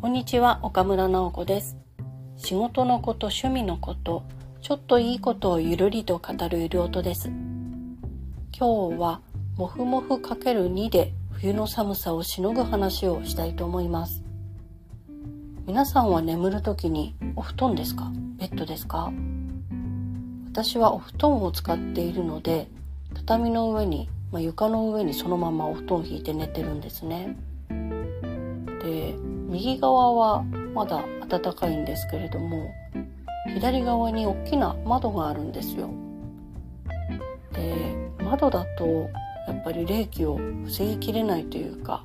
こんにちは岡村直子です。仕事のこと趣味のことちょっといいことをゆるりと語るゆる音です。今日はもふもふ ×2 で冬の寒さをしのぐ話をしたいと思います。皆さんは眠る時にお布団ですか？ベッドですか？私はお布団を使っているので畳の上に、まあ、床の上にそのままお布団を引いて寝てるんですね。右側はまだ暖かいんですけれども左側に大きな窓があるんですよ。で窓だとやっぱり冷気を防ぎきれないというか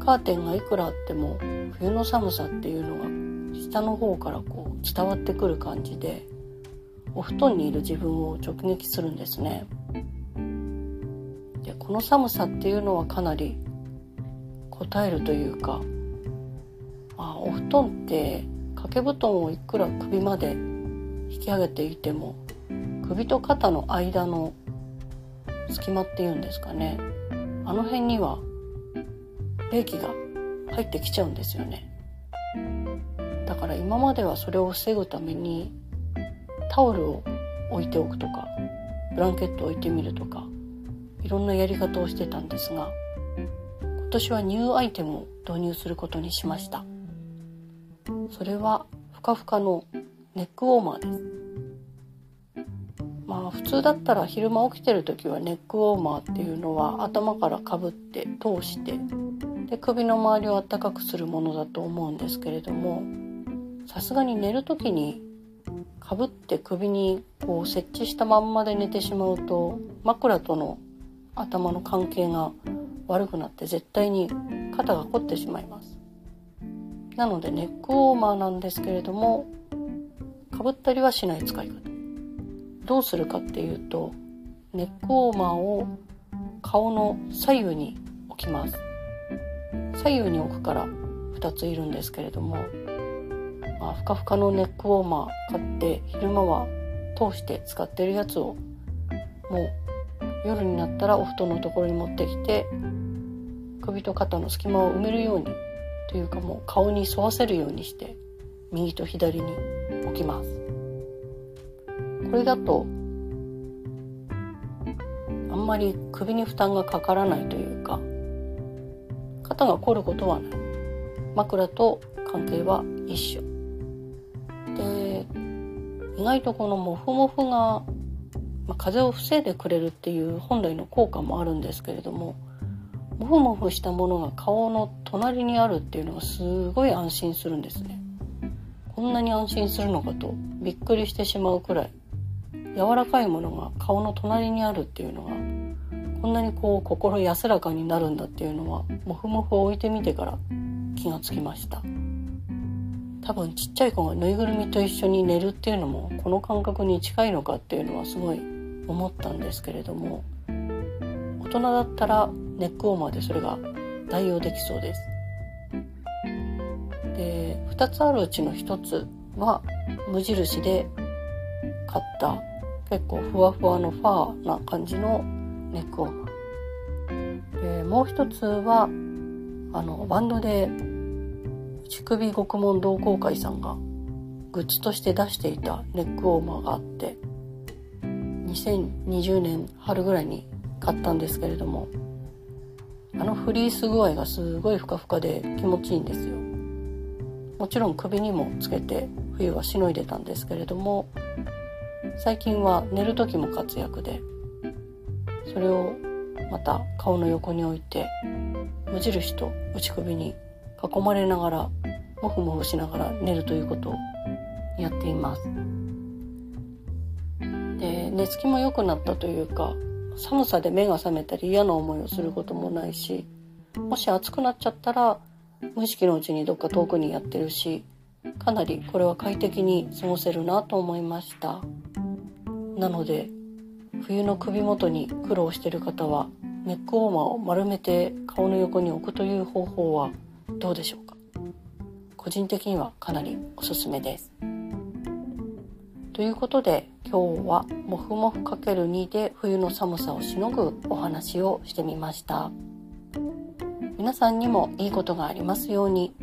カーテンがいくらあっても冬の寒さっていうのが下の方からこう伝わってくる感じでお布団にいる自分を直撃するんですね。でこの寒さっていうのはかなり答えるというか、あ、お布団って掛け布団をいくら首まで引き上げていても首と肩の間の隙間っていうんですかね。あの辺には冷気が入ってきちゃうんですよね。だから今まではそれを防ぐためにタオルを置いておくとかブランケットを置いてみるとかいろんなやり方をしてたんですが今年はニューアイテムを導入することにしました。それはふかふかのネックウォーマーです。まあ普通だったら昼間起きてる時はネックウォーマーっていうのは頭からかぶって通してで首の周りを暖かくするものだと思うんですけれどもさすがに寝る時にかぶって首にこう設置したまんまで寝てしまうと枕との頭の関係が悪くなって絶対に肩が凝ってしまいます。なのでネックウォーマーなんですけれどもかぶったりはしない使い方。どうするかっていうとネックウォーマーを顔の左右に置きます。左右に置くから2ついるんですけれども、まあ、ふかふかのネックウォーマー買って昼間は通して使ってるやつをもう夜になったらお布団のところに持ってきて首と肩の隙間を埋めるようにというかもう顔に沿わせるようにして右と左に置きます。これだとあんまり首に負担がかからないというか肩が凝ることはない。枕と関係は一緒。で意外とこのモフモフが、まあ、風を防いでくれるっていう本来の効果もあるんですけれどもモフモフしたものが顔の隣にあるっていうのがすごい安心するんですね。こんなに安心するのかとびっくりしてしまうくらい。柔らかいものが顔の隣にあるっていうのがこんなにこう心安らかになるんだっていうのはモフモフを置いてみてから気がつきました。多分ちっちゃい子がぬいぐるみと一緒に寝るっていうのもこの感覚に近いのかっていうのはすごい思ったんですけれども大人だったらネックウォーマーでそれが代用できそうです。で2つあるうちの1つは無印で買った結構ふわふわのファーな感じのネックウォーマー。でもう一つはあのバンドで乳首獄門同好会さんがグッズとして出していたネックウォーマーがあって2020年春ぐらいに買ったんですけれどもあのフリース具合がすごいふかふかで気持ちいいんですよ。もちろん首にもつけて冬はしのいでたんですけれども最近は寝る時も活躍でそれをまた顔の横に置いて無印と内首に囲まれながらモフモフしながら寝るということをやっています。で寝つきも良くなったというか寒さで目が覚めたり嫌な思いをすることもないしもし暑くなっちゃったら無意識のうちにどっか遠くにやってるしかなりこれは快適に過ごせるなと思いました。なので冬の首元に苦労してる方はネックウォーマーを丸めて顔の横に置くという方法はどうでしょうか？個人的にはかなりおすすめですということで今日はもふもふ ×2 で冬の寒さをしのぐお話をしてみました皆さんにもいいことがありますように。